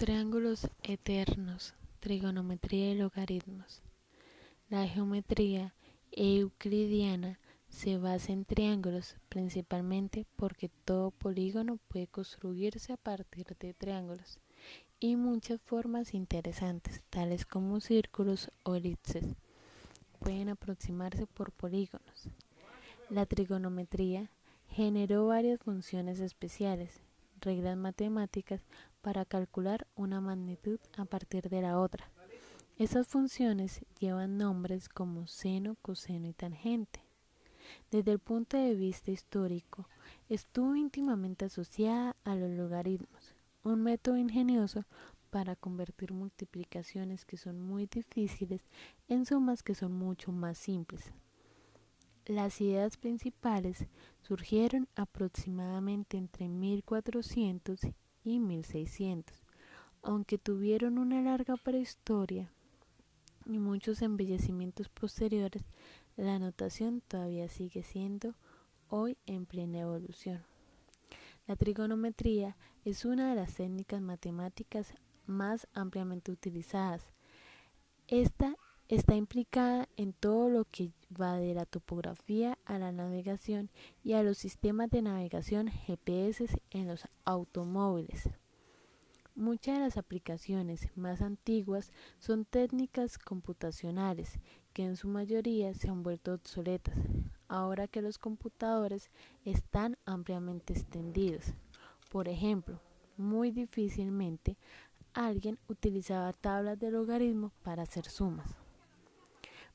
Triángulos eternos, trigonometría y logaritmos. La geometría euclidiana se basa en triángulos principalmente porque todo polígono puede construirse a partir de triángulos y muchas formas interesantes, tales como círculos o elipses, pueden aproximarse por polígonos. La trigonometría generó varias funciones especiales, reglas matemáticas para calcular una magnitud a partir de la otra. Esas funciones llevan nombres como seno, coseno y tangente. Desde el punto de vista histórico, estuvo íntimamente asociada a los logaritmos, un método ingenioso para convertir multiplicaciones que son muy difíciles en sumas que son mucho más simples. Las ideas principales surgieron aproximadamente entre 1400 y 1600, aunque tuvieron una larga prehistoria y muchos embellecimientos posteriores, la notación todavía sigue siendo hoy en plena evolución. La trigonometría es una de las técnicas matemáticas más ampliamente utilizadas. Esta está implicada en todo lo que va de la topografía a la navegación y a los sistemas de navegación GPS en los automóviles. Muchas de las aplicaciones más antiguas son técnicas computacionales que en su mayoría se han vuelto obsoletas, ahora que los computadores están ampliamente extendidos. Por ejemplo, muy difícilmente alguien utilizaba tablas de logaritmo para hacer sumas.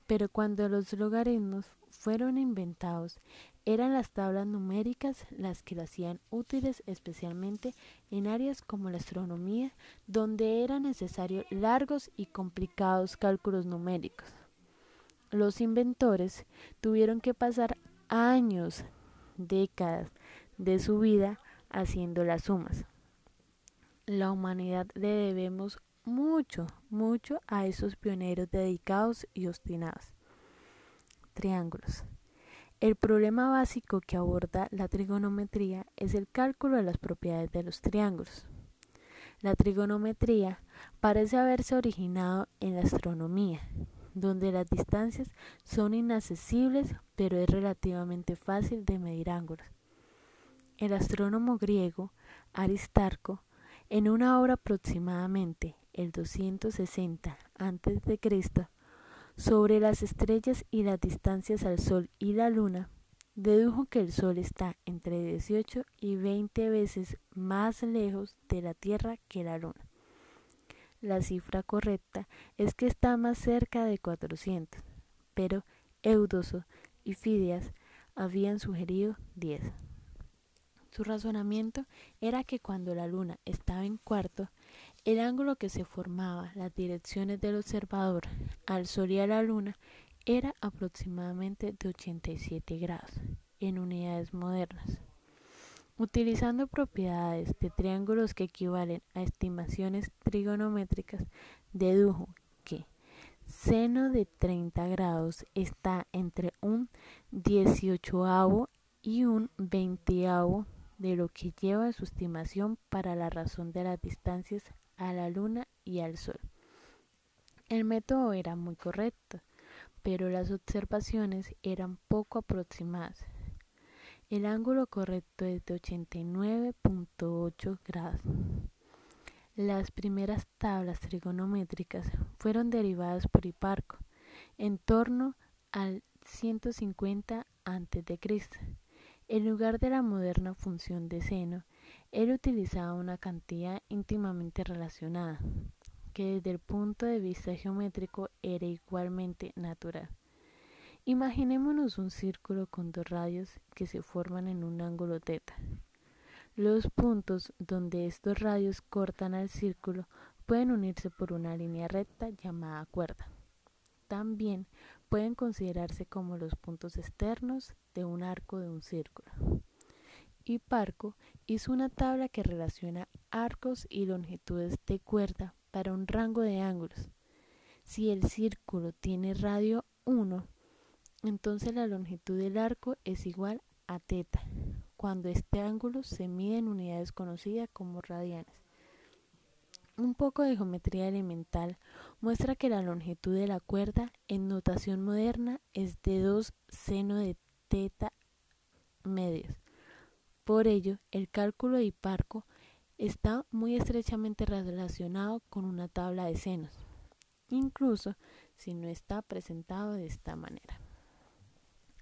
Pero cuando los logaritmos fueron inventados, eran las tablas numéricas las que lo hacían útiles especialmente en áreas como la astronomía, donde eran necesarios largos y complicados cálculos numéricos. Los inventores tuvieron que pasar años, décadas de su vida haciendo las sumas. La humanidad le debemos mucho, mucho a esos pioneros dedicados y obstinados. Triángulos. El problema básico que aborda la trigonometría es el cálculo de las propiedades de los triángulos. La trigonometría parece haberse originado en la astronomía, donde las distancias son inaccesibles, pero es relativamente fácil de medir ángulos. El astrónomo griego Aristarco, en una obra aproximadamente el 260 a.C., sobre las estrellas y las distancias al Sol y la Luna, dedujo que el Sol está entre 18 y 20 veces más lejos de la Tierra que la Luna. La cifra correcta es que está más cerca de 400, pero Eudoso y Fidias habían sugerido 10. Su razonamiento era que cuando la Luna estaba en cuarto, el ángulo que se formaba, las direcciones del observador al Sol y a la Luna, era aproximadamente de 87 grados en unidades modernas. Utilizando propiedades de triángulos que equivalen a estimaciones trigonométricas, dedujo que seno de 30 grados está entre un 18 y un 20 de lo que lleva su estimación para la razón de las distancias a la luna y al sol. El método era muy correcto, pero las observaciones eran poco aproximadas. El ángulo correcto es de 89.8 grados. Las primeras tablas trigonométricas fueron derivadas por Hiparco en torno al 150 a.C. En lugar de la moderna función de seno, él utilizaba una cantidad íntimamente relacionada, que desde el punto de vista geométrico era igualmente natural. Imaginémonos un círculo con dos radios que se forman en un ángulo teta. Los puntos donde estos radios cortan al círculo pueden unirse por una línea recta llamada cuerda. También pueden considerarse como los puntos externos de un arco de un círculo. Hiparco hizo una tabla que relaciona arcos y longitudes de cuerda para un rango de ángulos. Si el círculo tiene radio 1, entonces la longitud del arco es igual a teta, cuando este ángulo se mide en unidades conocidas como radianes. Un poco de geometría elemental muestra que la longitud de la cuerda en notación moderna es de 2 seno de teta medios. Por ello, el cálculo de Hiparco está muy estrechamente relacionado con una tabla de senos, incluso si no está presentado de esta manera.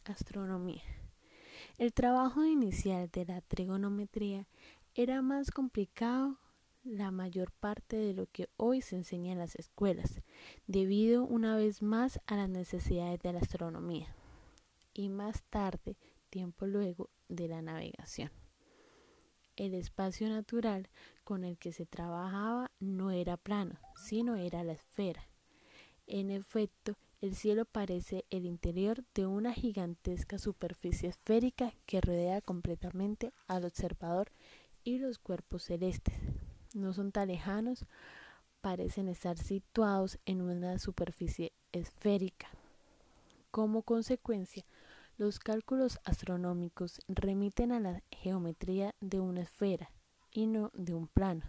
Astronomía. El trabajo inicial de la trigonometría era más complicado la mayor parte de lo que hoy se enseña en las escuelas, debido una vez más a las necesidades de la astronomía y más tarde, tiempo luego, de la navegación. El espacio natural con el que se trabajaba no era plano, sino era la esfera. En efecto, el cielo parece el interior de una gigantesca superficie esférica que rodea completamente al observador y los cuerpos celestes, no son tan lejanos, parecen estar situados en una superficie esférica. Como consecuencia, los cálculos astronómicos remiten a la geometría de una esfera y no de un plano.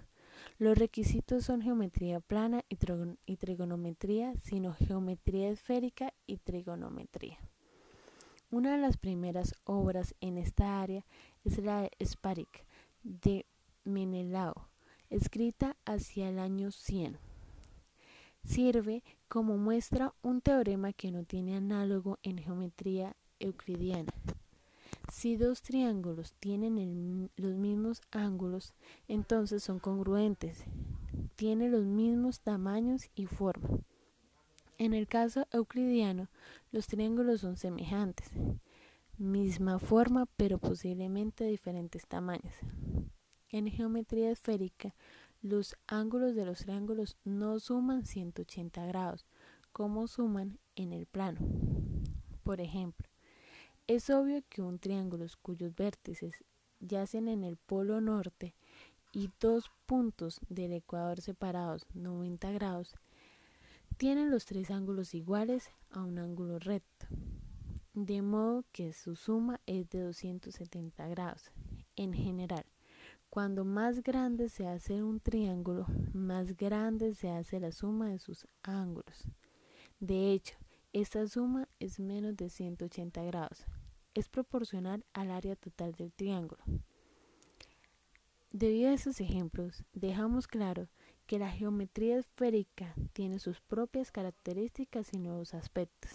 Los requisitos son geometría plana y, trigonometría, sino geometría esférica y trigonometría. Una de las primeras obras en esta área es la Sparik de Menelao, escrita hacia el año 100. Sirve como muestra un teorema que no tiene análogo en geometría euclidiana. Si dos triángulos tienen los mismos ángulos, entonces son congruentes, tienen los mismos tamaños y forma. En el caso euclidiano, los triángulos son semejantes, misma forma pero posiblemente diferentes tamaños. En geometría esférica, los ángulos de los triángulos no suman 180 grados, como suman en el plano. Por ejemplo, es obvio que un triángulo cuyos vértices yacen en el polo norte y dos puntos del ecuador separados 90 grados tienen los tres ángulos iguales a un ángulo recto, de modo que su suma es de 270 grados. En general, cuando más grande se hace un triángulo, más grande se hace la suma de sus ángulos. De hecho, esta suma es menos de 180 grados. Es proporcional al área total del triángulo. Debido a esos ejemplos, dejamos claro que la geometría esférica tiene sus propias características y nuevos aspectos.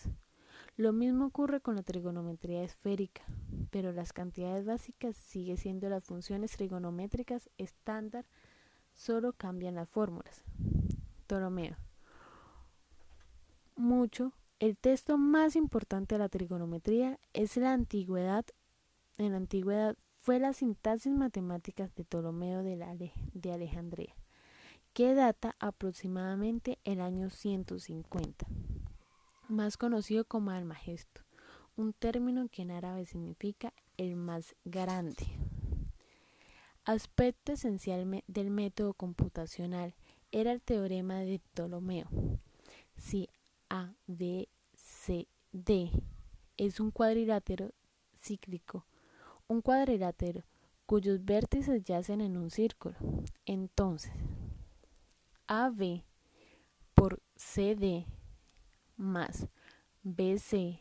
Lo mismo ocurre con la trigonometría esférica, pero las cantidades básicas siguen siendo las funciones trigonométricas estándar, solo cambian las fórmulas. Ptolomeo. Mucho, el texto más importante de la trigonometría es la antigüedad. En la antigüedad fue la sintaxis matemáticas de Ptolomeo de, Alejandría, que data aproximadamente el año 150 más conocido como Almagesto, un término que en árabe significa el más grande. Aspecto esencial del método computacional era el teorema de Ptolomeo. Si A, B, D es un cuadrilátero cíclico, un cuadrilátero cuyos vértices yacen en un círculo, entonces AB por CD más BC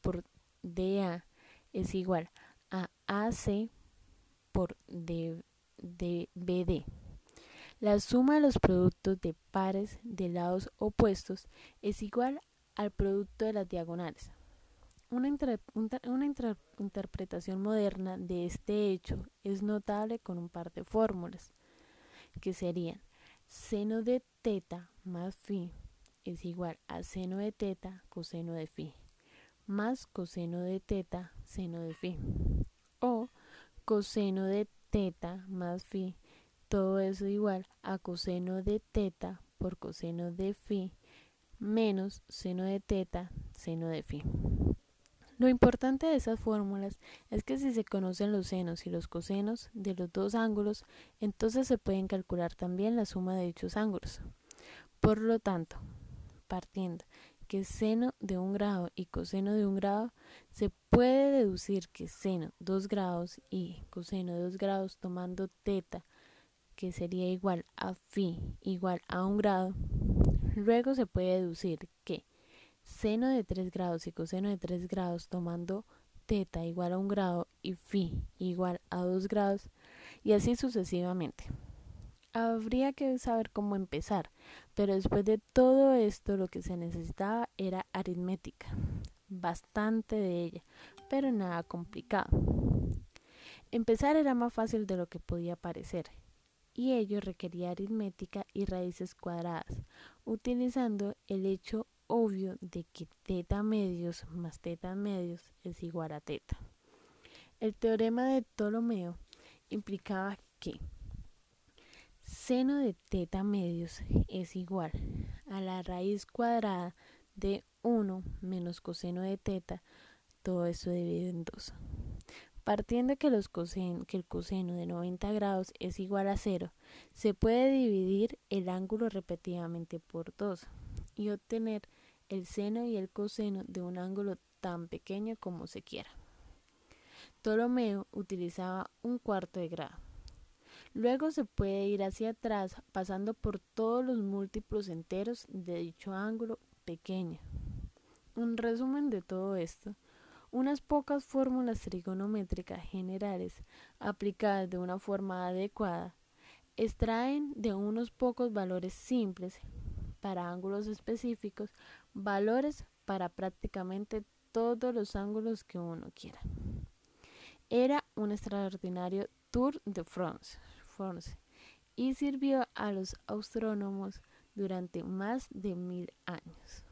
por DA es igual a AC por DBD. La suma de los productos de pares de lados opuestos es igual al producto de las diagonales. Una, interpretación moderna de este hecho es notable con un par de fórmulas, que serían seno de teta más phi es igual a seno de teta coseno de phi más coseno de teta seno de phi o coseno de teta más phi todo eso igual a coseno de teta por coseno de phi menos seno de teta seno de phi. Lo importante de esas fórmulas es que si se conocen los senos y los cosenos de los dos ángulos, entonces se pueden calcular también la suma de dichos ángulos. Por lo tanto, partiendo que seno de un grado y coseno de un grado, se puede deducir que seno 2 grados y coseno de 2 grados tomando teta que sería igual a phi igual a un grado, luego se puede deducir que seno de 3 grados y coseno de 3 grados tomando teta igual a un grado y phi igual a 2 grados y así sucesivamente. Habría que saber cómo empezar, pero después de todo esto lo que se necesitaba era aritmética, bastante de ella, pero nada complicado. Empezar era más fácil de lo que podía parecer, y ello requería aritmética y raíces cuadradas, utilizando el hecho obvio de que teta medios más teta medios es igual a teta. El teorema de Ptolomeo implicaba que seno de teta medios es igual a la raíz cuadrada de 1 menos coseno de teta, todo eso dividido en 2. Partiendo que, que el coseno de 90 grados es igual a 0, se puede dividir el ángulo repetidamente por 2 y obtener el seno y el coseno de un ángulo tan pequeño como se quiera. Ptolomeo utilizaba un cuarto de grado. Luego se puede ir hacia atrás pasando por todos los múltiplos enteros de dicho ángulo pequeño. Un resumen de todo esto, unas pocas fórmulas trigonométricas generales aplicadas de una forma adecuada extraen de unos pocos valores simples para ángulos específicos valores para prácticamente todos los ángulos que uno quiera. Era un extraordinario Tour de France, y sirvió a los astrónomos durante más de mil años.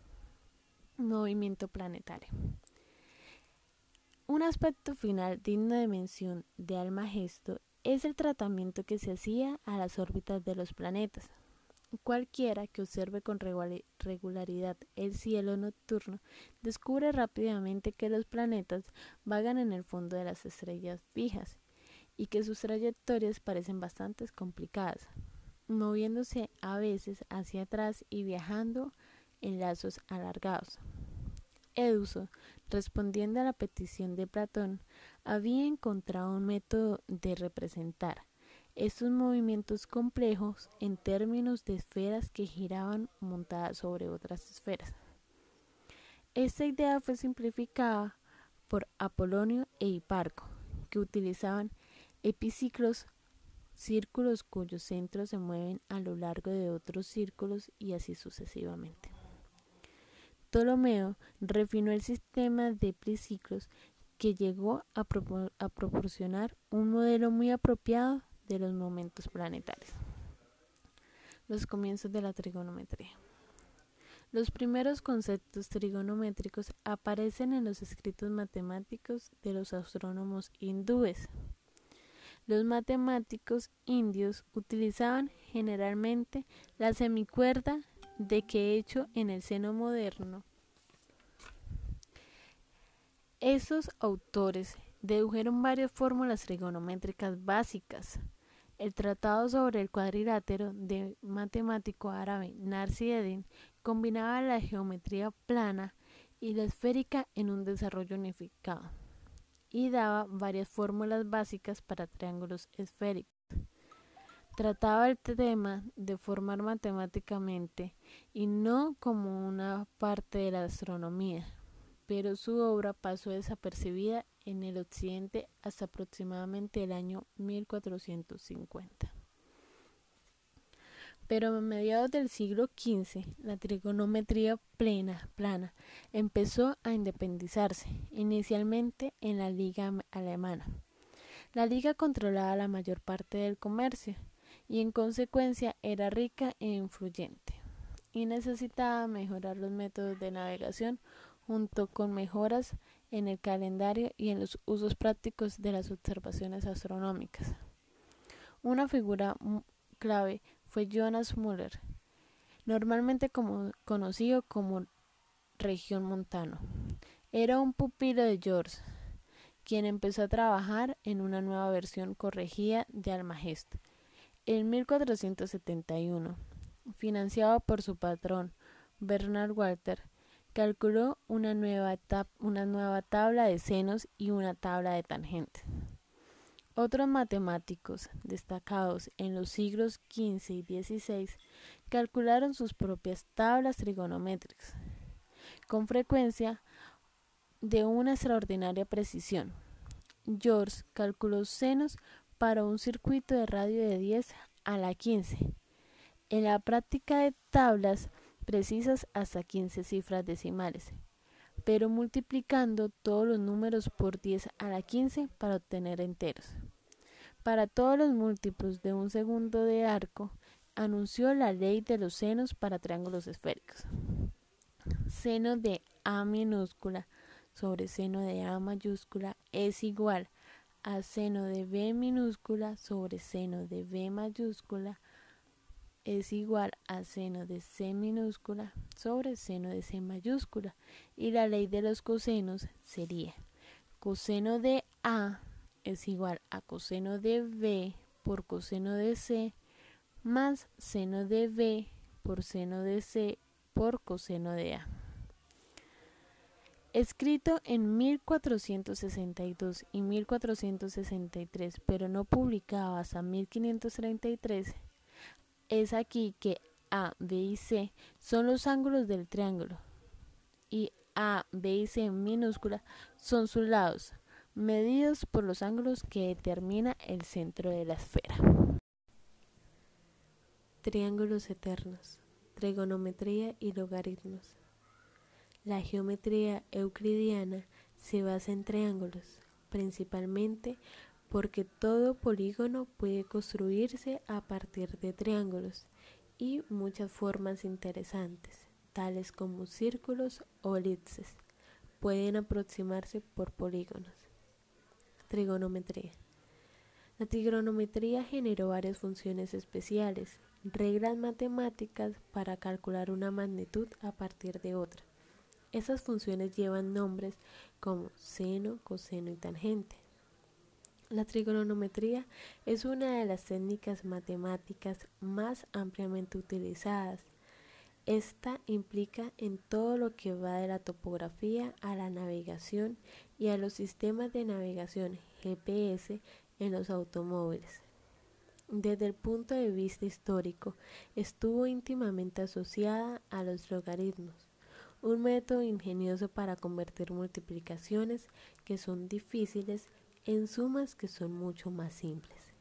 Movimiento planetario. Un aspecto final digno de mención de Almagesto es el tratamiento que se hacía a las órbitas de los planetas, Cualquiera que observe con regularidad el cielo nocturno descubre rápidamente que los planetas vagan en el fondo de las estrellas fijas y que sus trayectorias parecen bastante complicadas, moviéndose a veces hacia atrás y viajando en lazos alargados. Eduso, respondiendo a la petición de Platón, había encontrado un método de representar estos movimientos complejos en términos de esferas que giraban montadas sobre otras esferas. Esta idea fue simplificada por Apolonio e Hiparco, que utilizaban epiciclos, círculos cuyos centros se mueven a lo largo de otros círculos y así sucesivamente. Ptolomeo refinó el sistema de epiciclos que llegó a, a proporcionar un modelo muy apropiado de los momentos planetarios. Los comienzos de la trigonometría. Los primeros conceptos trigonométricos aparecen en los escritos matemáticos de los astrónomos hindúes. Los matemáticos indios utilizaban generalmente la semicuerda de que hecho en el seno moderno. Esos autores dedujeron varias fórmulas trigonométricas básicas el tratado sobre el cuadrilátero de matemático árabe Narsi Eddin combinaba la geometría plana y la esférica en un desarrollo unificado y daba varias fórmulas básicas para triángulos esféricos. Trataba el tema de formar matemáticamente y no como una parte de la astronomía, pero su obra pasó desapercibida en el occidente hasta aproximadamente el año 1450. Pero a mediados del siglo XV, la trigonometría plena, plana empezó a independizarse, inicialmente en la Liga Alemana. La Liga controlaba la mayor parte del comercio y en consecuencia era rica e influyente, y necesitaba mejorar los métodos de navegación junto con mejoras en el calendario y en los usos prácticos de las observaciones astronómicas. Una figura clave fue Jonas Müller, normalmente conocido como Región Montano. Era un pupilo de George, quien empezó a trabajar en una nueva versión corregida de Almagest en 1471, financiado por su patrón Bernard Walter calculó una nueva, una nueva tabla de senos y una tabla de tangentes. Otros matemáticos destacados en los siglos XV y XVI calcularon sus propias tablas trigonométricas, con frecuencia de una extraordinaria precisión. George calculó senos para un circuito de radio de 10 a la 15. En la práctica de tablas precisas hasta 15 cifras decimales, pero multiplicando todos los números por 10 a la 15 para obtener enteros. Para todos los múltiplos de un segundo de arco, anunció la ley de los senos para triángulos esféricos. Seno de A minúscula sobre seno de A mayúscula es igual a seno de B minúscula sobre seno de B mayúscula es igual a seno de C minúscula sobre seno de C mayúscula y la ley de los cosenos sería coseno de A es igual a coseno de B por coseno de C más seno de B por seno de C por coseno de A. Escrito en 1462 y 1463, pero no publicado hasta 1533, es aquí que A, B y C son los ángulos del triángulo y A, B y C minúscula son sus lados, medidos por los ángulos que determina el centro de la esfera. Triángulos eternos, trigonometría y logaritmos. La geometría euclidiana se basa en triángulos, principalmente porque todo polígono puede construirse a partir de triángulos y muchas formas interesantes, tales como círculos o elipses, pueden aproximarse por polígonos. Trigonometría. La trigonometría generó varias funciones especiales, reglas matemáticas para calcular una magnitud a partir de otra. Esas funciones llevan nombres como seno, coseno y tangente. La trigonometría es una de las técnicas matemáticas más ampliamente utilizadas. Esta implica en todo lo que va de la topografía a la navegación y a los sistemas de navegación GPS en los automóviles. Desde el punto de vista histórico, estuvo íntimamente asociada a los logaritmos, un método ingenioso para convertir multiplicaciones que son difíciles en sumas que son mucho más simples.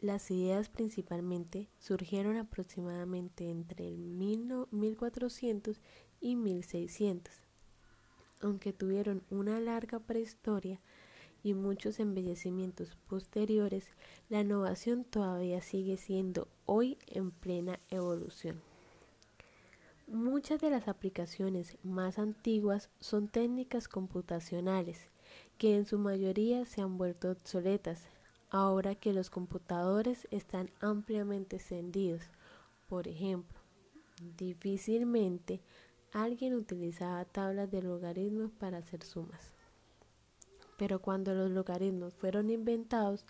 Las ideas principalmente surgieron aproximadamente entre el 1400 y 1600, aunque tuvieron una larga prehistoria y muchos embellecimientos posteriores, la innovación todavía sigue siendo hoy en plena evolución. Muchas de las aplicaciones más antiguas son técnicas computacionales que en su mayoría se han vuelto obsoletas ahora que los computadores están ampliamente extendidos. Por ejemplo, difícilmente alguien utilizaba tablas de logaritmos para hacer sumas. Pero cuando los logaritmos fueron inventados,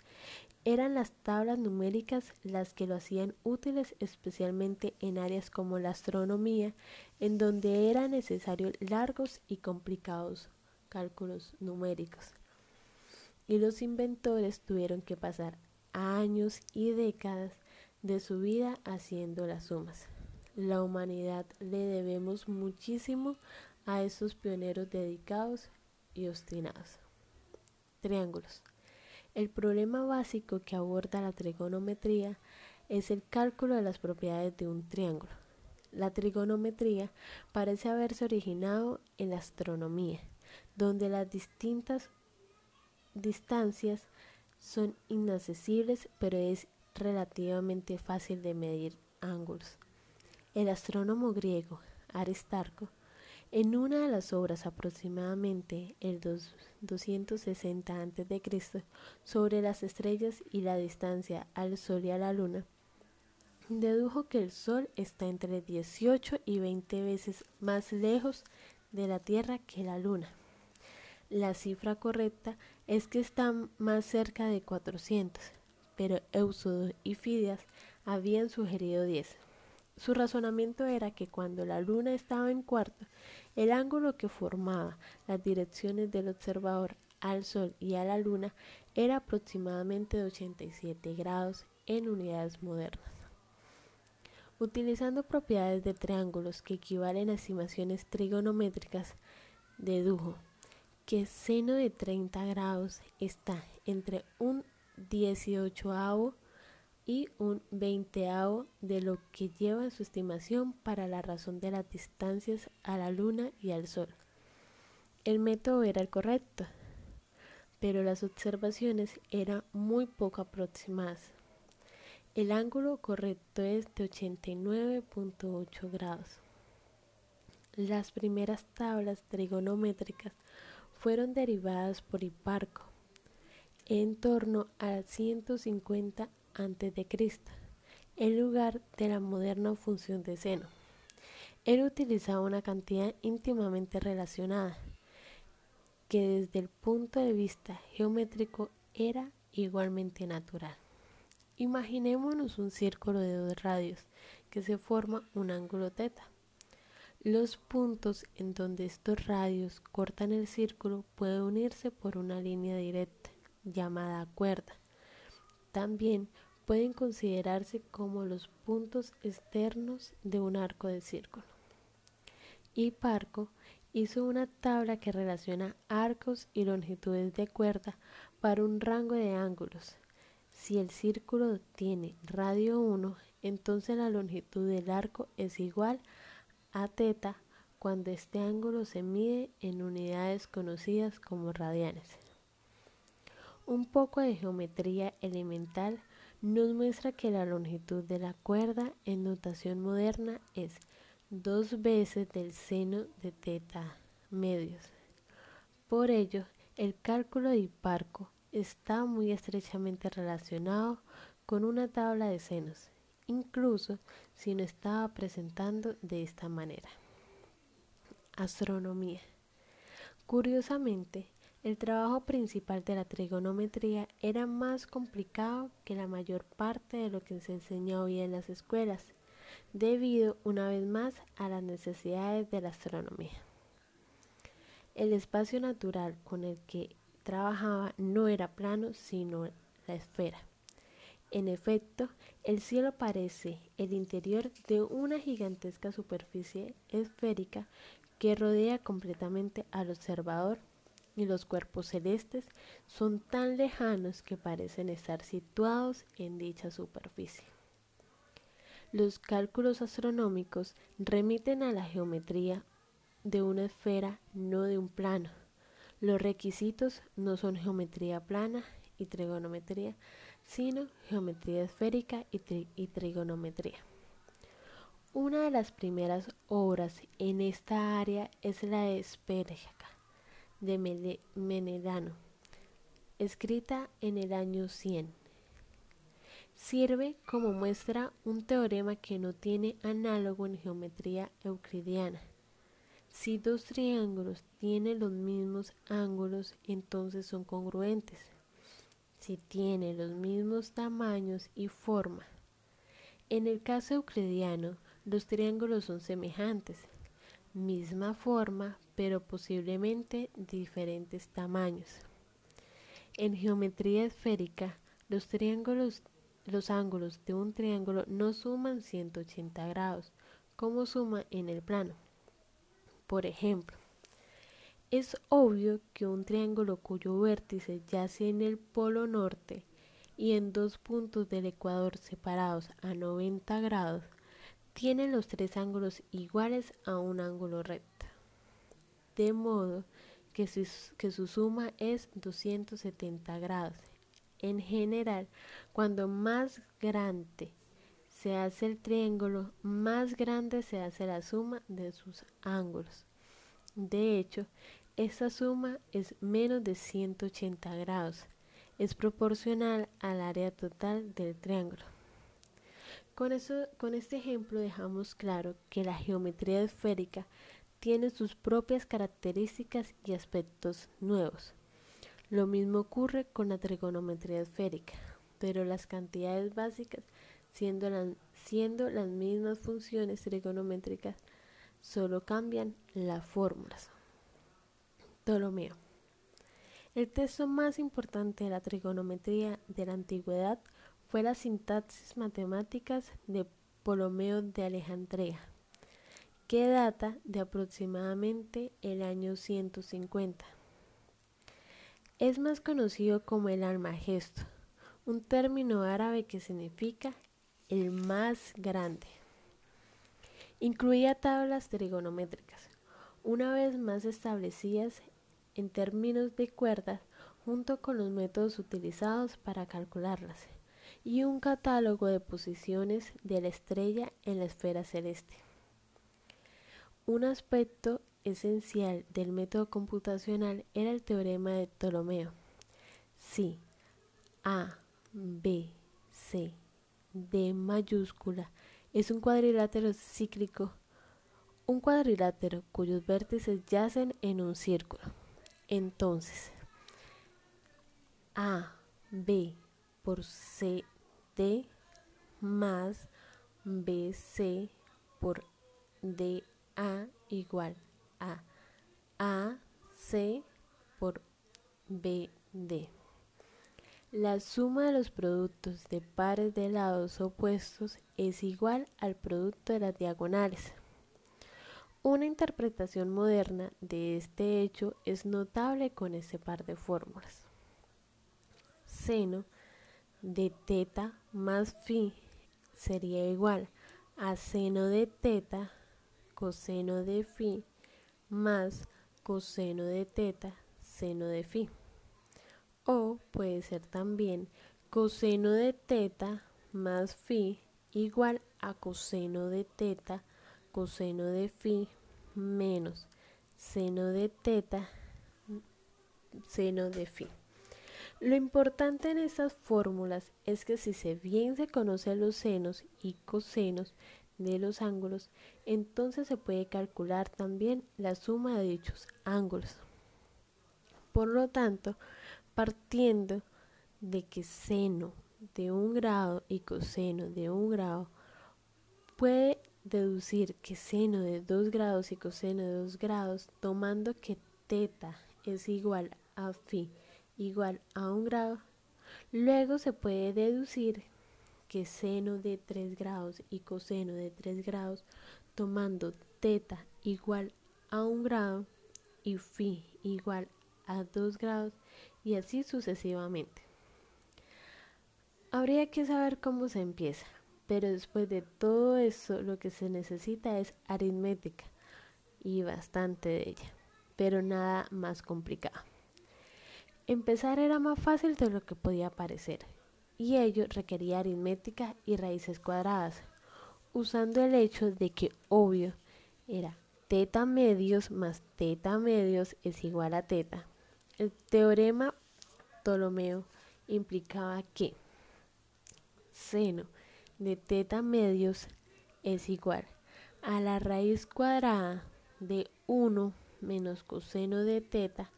eran las tablas numéricas las que lo hacían útiles especialmente en áreas como la astronomía, en donde eran necesarios largos y complicados cálculos numéricos. Y los inventores tuvieron que pasar años y décadas de su vida haciendo las sumas. La humanidad le debemos muchísimo a esos pioneros dedicados y obstinados. Triángulos. El problema básico que aborda la trigonometría es el cálculo de las propiedades de un triángulo. La trigonometría parece haberse originado en la astronomía donde las distintas distancias son inaccesibles, pero es relativamente fácil de medir ángulos. El astrónomo griego Aristarco, en una de las obras aproximadamente el 260 a.C. sobre las estrellas y la distancia al Sol y a la Luna, dedujo que el Sol está entre 18 y 20 veces más lejos de la Tierra que la Luna. La cifra correcta es que está más cerca de 400, pero Éusodo y Fidias habían sugerido 10. Su razonamiento era que cuando la luna estaba en cuarto, el ángulo que formaba las direcciones del observador al Sol y a la Luna era aproximadamente de 87 grados en unidades modernas. Utilizando propiedades de triángulos que equivalen a estimaciones trigonométricas, dedujo que seno de 30 grados está entre un 18avo y un veinteavo de lo que lleva su estimación para la razón de las distancias a la Luna y al Sol. El método era el correcto, pero las observaciones eran muy poco aproximadas. El ángulo correcto es de 89.8 grados. Las primeras tablas trigonométricas fueron derivadas por Hiparco en torno a 150 a.C., en lugar de la moderna función de seno. Él utilizaba una cantidad íntimamente relacionada, que desde el punto de vista geométrico era igualmente natural. Imaginémonos un círculo de dos radios que se forma un ángulo teta. Los puntos en donde estos radios cortan el círculo pueden unirse por una línea directa llamada cuerda. También pueden considerarse como los puntos externos de un arco de círculo. Y Parco hizo una tabla que relaciona arcos y longitudes de cuerda para un rango de ángulos. Si el círculo tiene radio 1, entonces la longitud del arco es igual a teta cuando este ángulo se mide en unidades conocidas como radianes. Un poco de geometría elemental nos muestra que la longitud de la cuerda en notación moderna es dos veces del seno de teta medios. Por ello, el cálculo de Hiparco está muy estrechamente relacionado con una tabla de senos, incluso si no estaba presentando de esta manera. Astronomía. Curiosamente, el trabajo principal de la trigonometría era más complicado que la mayor parte de lo que se enseña hoy en las escuelas, debido una vez más a las necesidades de la astronomía. El espacio natural con el que trabajaba no era plano, sino la esfera. En efecto, el cielo parece el interior de una gigantesca superficie esférica que rodea completamente al observador y los cuerpos celestes son tan lejanos que parecen estar situados en dicha superficie. Los cálculos astronómicos remiten a la geometría de una esfera, no de un plano. Los requisitos no son geometría plana y trigonometría, sino geometría esférica y, trigonometría. Una de las primeras obras en esta área es la de de Menedano, escrita en el año 100. Sirve como muestra un teorema que no tiene análogo en geometría euclidiana. Si dos triángulos tienen los mismos ángulos, entonces son congruentes. Si tienen los mismos tamaños y forma. En el caso euclidiano, los triángulos son semejantes, misma forma, pero posiblemente diferentes tamaños. En geometría esférica, los triángulos, los ángulos de un triángulo no suman 180 grados, como suma en el plano. Por ejemplo, es obvio que un triángulo cuyo vértice yace en el polo norte y en dos puntos del ecuador separados a 90 grados tienen los tres ángulos iguales a un ángulo recto, de modo que su, que su suma es 270 grados. En general, cuando más grande se hace el triángulo, más grande se hace la suma de sus ángulos. De hecho, esta suma es menos de 180 grados. Es proporcional al área total del triángulo. Con, eso, con este ejemplo dejamos claro que la geometría esférica tiene sus propias características y aspectos nuevos. Lo mismo ocurre con la trigonometría esférica, pero las cantidades básicas, siendo, las mismas funciones trigonométricas, solo cambian las fórmulas. Ptolomeo. El texto más importante de la trigonometría de la antigüedad fue la sintaxis matemáticas de Ptolomeo de Alejandría, que data de aproximadamente el año 150. Es más conocido como el almagesto, un término árabe que significa el más grande. Incluía tablas trigonométricas, una vez más establecidas en términos de cuerdas junto con los métodos utilizados para calcularlas y un catálogo de posiciones de la estrella en la esfera celeste. Un aspecto esencial del método computacional era el teorema de Ptolomeo. Si A, B, C, D mayúscula es un cuadrilátero cíclico, un cuadrilátero cuyos vértices yacen en un círculo. Entonces, A, B por C, D más BC por DA igual a AC por BD. La suma de los productos de pares de lados opuestos es igual al producto de las diagonales. Una interpretación moderna de este hecho es notable con este par de fórmulas. Seno de teta más phi sería igual a seno de teta coseno de phi más coseno de teta seno de phi. O puede ser también coseno de teta más phi igual a coseno de teta coseno de phi menos seno de teta seno de phi. Lo importante en estas fórmulas es que si se bien se conocen los senos y cosenos de los ángulos, entonces se puede calcular también la suma de dichos ángulos. Por lo tanto, partiendo de que seno de un grado y coseno de un grado puede deducir que seno de 2 grados y coseno de 2 grados, tomando que teta es igual a phi igual a un grado, luego se puede deducir que seno de 3 grados y coseno de 3 grados, tomando teta igual a un grado y phi igual a 2 grados y así sucesivamente. Habría que saber cómo se empieza. Pero después de todo eso lo que se necesita es aritmética y bastante de ella, pero nada más complicado. Empezar era más fácil de lo que podía parecer, y ello requería aritmética y raíces cuadradas, usando el hecho de que obvio era teta medios más teta medios es igual a teta. El teorema Ptolomeo implicaba que seno de teta medios es igual a la raíz cuadrada de 1 menos coseno de teta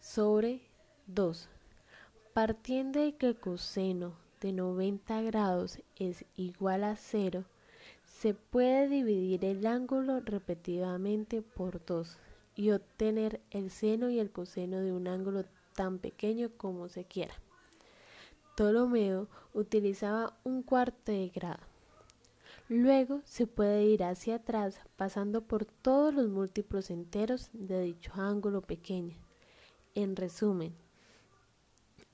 sobre 2. Partiendo de que coseno de 90 grados es igual a 0, se puede dividir el ángulo repetidamente por 2 y obtener el seno y el coseno de un ángulo tan pequeño como se quiera. Ptolomeo utilizaba un cuarto de grado. Luego se puede ir hacia atrás pasando por todos los múltiplos enteros de dicho ángulo pequeño. En resumen,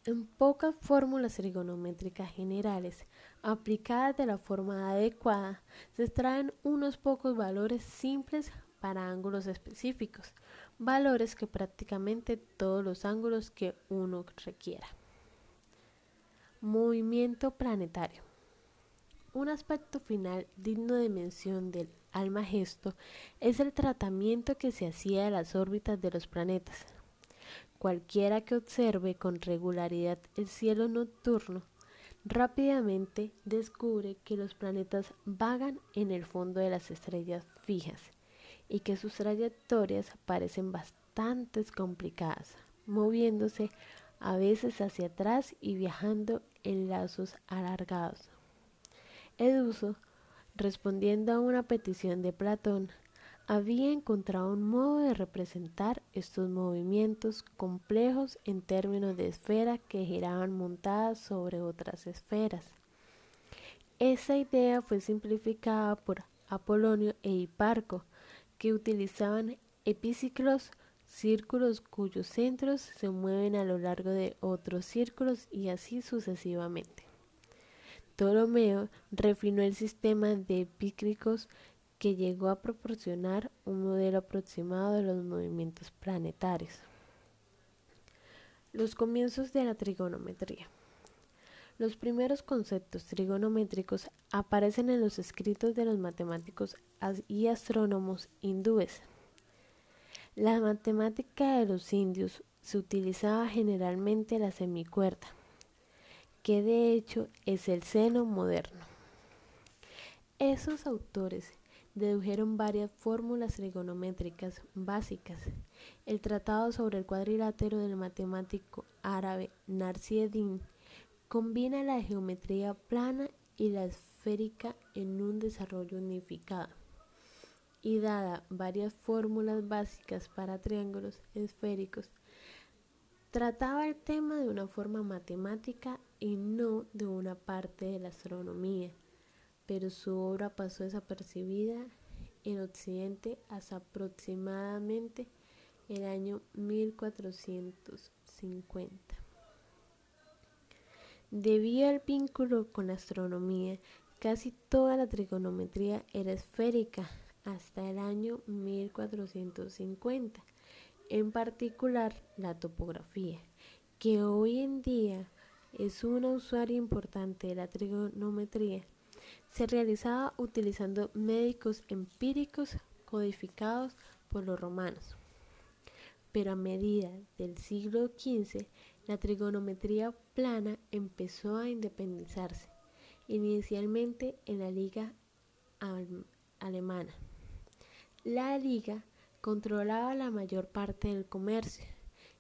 en pocas fórmulas trigonométricas generales aplicadas de la forma adecuada se extraen unos pocos valores simples para ángulos específicos, valores que prácticamente todos los ángulos que uno requiera. Movimiento planetario. Un aspecto final digno de mención del Almagesto es el tratamiento que se hacía de las órbitas de los planetas. Cualquiera que observe con regularidad el cielo nocturno rápidamente descubre que los planetas vagan en el fondo de las estrellas fijas y que sus trayectorias parecen bastante complicadas, moviéndose a veces hacia atrás y viajando en lazos alargados. Eduso, respondiendo a una petición de Platón, había encontrado un modo de representar estos movimientos complejos en términos de esfera que giraban montadas sobre otras esferas. Esa idea fue simplificada por Apolonio e Hiparco, que utilizaban epiciclos, círculos cuyos centros se mueven a lo largo de otros círculos y así sucesivamente. Ptolomeo refinó el sistema de epíclicos que llegó a proporcionar un modelo aproximado de los movimientos planetarios. Los comienzos de la trigonometría. Los primeros conceptos trigonométricos aparecen en los escritos de los matemáticos y astrónomos hindúes. La matemática de los indios se utilizaba generalmente la semicuerda, que de hecho es el seno moderno. Esos autores dedujeron varias fórmulas trigonométricas básicas. El tratado sobre el cuadrilátero del matemático árabe Narci combina la geometría plana y la esférica en un desarrollo unificado. Y dada varias fórmulas básicas para triángulos esféricos, trataba el tema de una forma matemática y no de una parte de la astronomía pero su obra pasó desapercibida en Occidente hasta aproximadamente el año 1450. Debido al vínculo con la astronomía, casi toda la trigonometría era esférica hasta el año 1450, en particular la topografía, que hoy en día es una usuaria importante de la trigonometría se realizaba utilizando médicos empíricos codificados por los romanos. Pero a medida del siglo XV, la trigonometría plana empezó a independizarse, inicialmente en la Liga Alemana. La Liga controlaba la mayor parte del comercio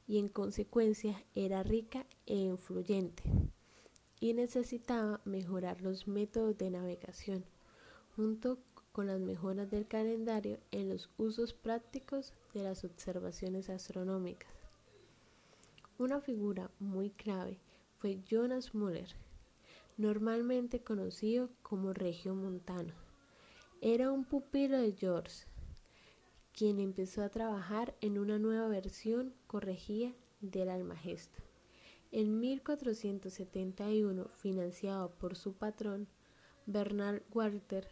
y en consecuencia era rica e influyente y necesitaba mejorar los métodos de navegación, junto con las mejoras del calendario en los usos prácticos de las observaciones astronómicas. Una figura muy clave fue Jonas Müller, normalmente conocido como Regio Montano. Era un pupilo de George, quien empezó a trabajar en una nueva versión corregida del Almagesto. En 1471, financiado por su patrón, Bernard Walter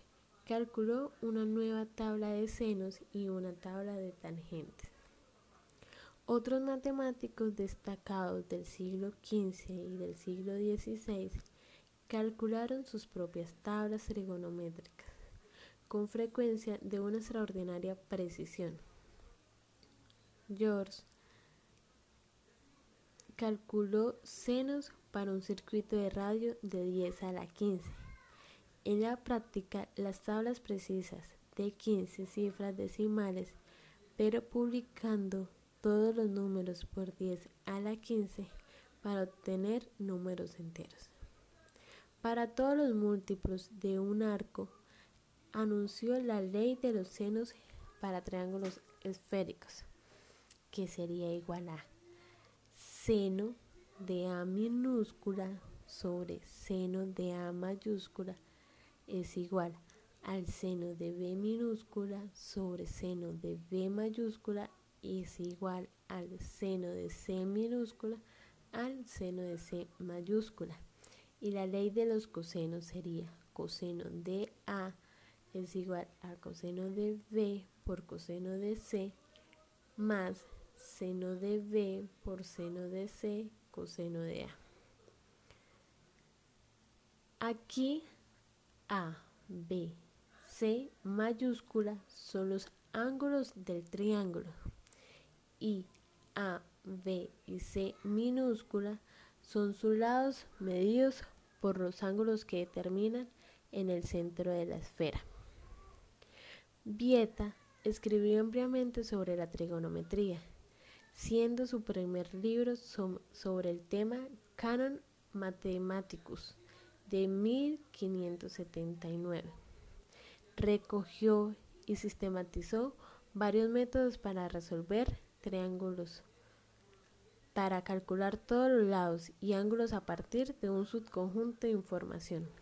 calculó una nueva tabla de senos y una tabla de tangentes. Otros matemáticos destacados del siglo XV y del siglo XVI calcularon sus propias tablas trigonométricas, con frecuencia de una extraordinaria precisión. George calculó senos para un circuito de radio de 10 a la 15. En la práctica, las tablas precisas de 15 cifras decimales, pero publicando todos los números por 10 a la 15 para obtener números enteros. Para todos los múltiplos de un arco, anunció la ley de los senos para triángulos esféricos, que sería igual a seno de A minúscula sobre seno de A mayúscula es igual al seno de B minúscula sobre seno de B mayúscula es igual al seno de C minúscula al seno de C mayúscula. Y la ley de los cosenos sería coseno de A es igual al coseno de B por coseno de C más seno de B por seno de C coseno de A. Aquí A, B, C mayúscula son los ángulos del triángulo y A, B y C minúscula son sus lados medidos por los ángulos que determinan en el centro de la esfera. Vieta escribió ampliamente sobre la trigonometría siendo su primer libro sobre el tema Canon Mathematicus de 1579. Recogió y sistematizó varios métodos para resolver triángulos, para calcular todos los lados y ángulos a partir de un subconjunto de información.